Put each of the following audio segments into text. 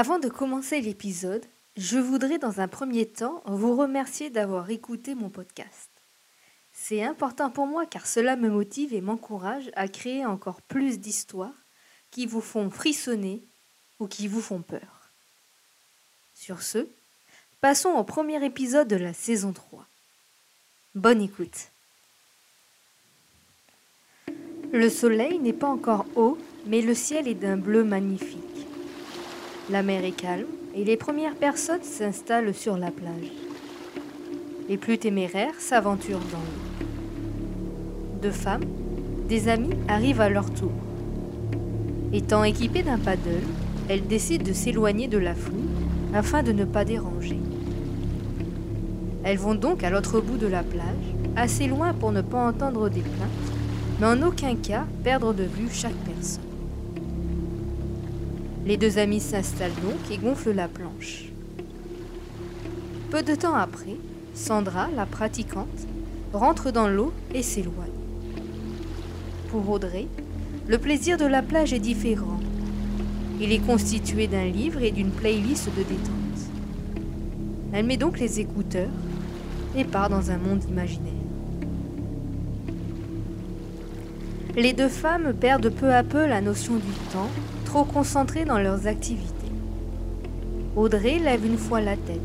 Avant de commencer l'épisode, je voudrais dans un premier temps vous remercier d'avoir écouté mon podcast. C'est important pour moi car cela me motive et m'encourage à créer encore plus d'histoires qui vous font frissonner ou qui vous font peur. Sur ce, passons au premier épisode de la saison 3. Bonne écoute. Le soleil n'est pas encore haut, mais le ciel est d'un bleu magnifique. La mer est calme et les premières personnes s'installent sur la plage. Les plus téméraires s'aventurent dans l'eau. Deux femmes, des amis, arrivent à leur tour. Étant équipées d'un paddle, elles décident de s'éloigner de la foule afin de ne pas déranger. Elles vont donc à l'autre bout de la plage, assez loin pour ne pas entendre des plaintes, mais en aucun cas perdre de vue chaque personne. Les deux amis s'installent donc et gonflent la planche. Peu de temps après, Sandra, la pratiquante, rentre dans l'eau et s'éloigne. Pour Audrey, le plaisir de la plage est différent. Il est constitué d'un livre et d'une playlist de détente. Elle met donc les écouteurs et part dans un monde imaginaire. Les deux femmes perdent peu à peu la notion du temps trop concentrés dans leurs activités. Audrey lève une fois la tête.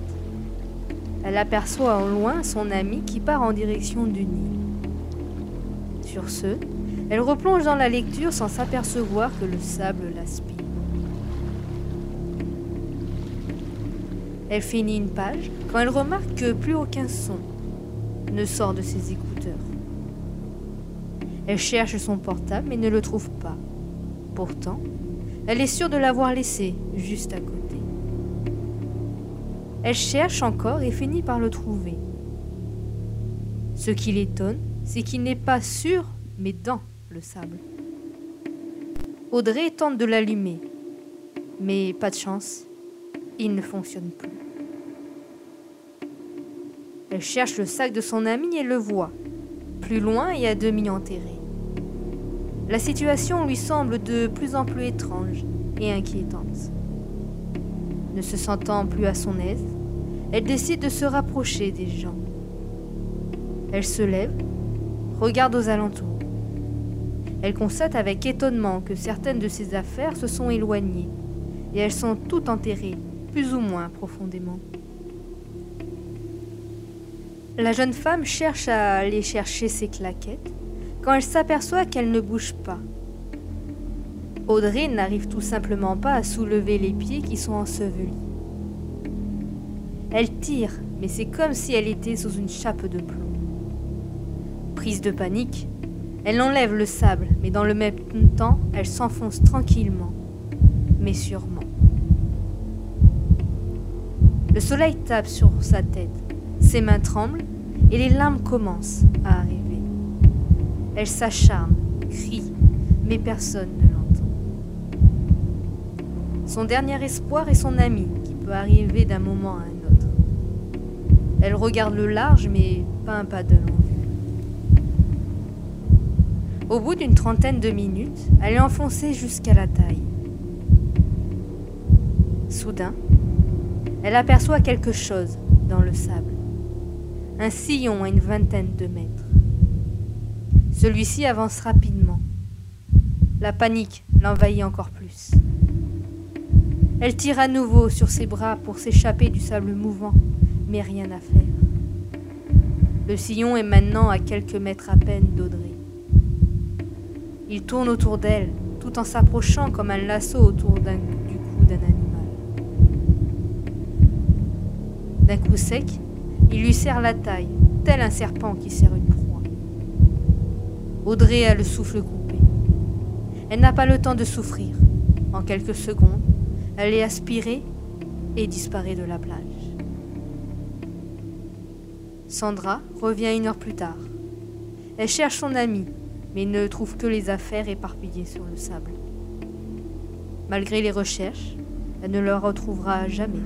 Elle aperçoit en loin son ami qui part en direction du Nil. Sur ce, elle replonge dans la lecture sans s'apercevoir que le sable l'aspire. Elle finit une page quand elle remarque que plus aucun son ne sort de ses écouteurs. Elle cherche son portable mais ne le trouve pas. Pourtant, elle est sûre de l'avoir laissé juste à côté. Elle cherche encore et finit par le trouver. Ce qui l'étonne, c'est qu'il n'est pas sur, mais dans le sable. Audrey tente de l'allumer, mais pas de chance, il ne fonctionne plus. Elle cherche le sac de son ami et le voit, plus loin et à demi enterré. La situation lui semble de plus en plus étrange et inquiétante. Ne se sentant plus à son aise, elle décide de se rapprocher des gens. Elle se lève, regarde aux alentours. Elle constate avec étonnement que certaines de ses affaires se sont éloignées et elles sont toutes enterrées, plus ou moins profondément. La jeune femme cherche à aller chercher ses claquettes quand elle s'aperçoit qu'elle ne bouge pas. Audrey n'arrive tout simplement pas à soulever les pieds qui sont ensevelis. Elle tire, mais c'est comme si elle était sous une chape de plomb. Prise de panique, elle enlève le sable, mais dans le même temps, elle s'enfonce tranquillement, mais sûrement. Le soleil tape sur sa tête, ses mains tremblent et les larmes commencent à arriver. Elle s'acharne, crie, mais personne ne l'entend. Son dernier espoir est son ami, qui peut arriver d'un moment à un autre. Elle regarde le large, mais pas un pas de vue. Au bout d'une trentaine de minutes, elle est enfoncée jusqu'à la taille. Soudain, elle aperçoit quelque chose dans le sable. Un sillon à une vingtaine de mètres. Celui-ci avance rapidement. La panique l'envahit encore plus. Elle tire à nouveau sur ses bras pour s'échapper du sable mouvant, mais rien à faire. Le sillon est maintenant à quelques mètres à peine d'Audrey. Il tourne autour d'elle, tout en s'approchant comme un lasso autour du cou d'un animal. D'un coup sec, il lui serre la taille, tel un serpent qui serre une proie. Audrey a le souffle coupé. Elle n'a pas le temps de souffrir. En quelques secondes, elle est aspirée et disparaît de la plage. Sandra revient une heure plus tard. Elle cherche son amie, mais ne trouve que les affaires éparpillées sur le sable. Malgré les recherches, elle ne le retrouvera jamais.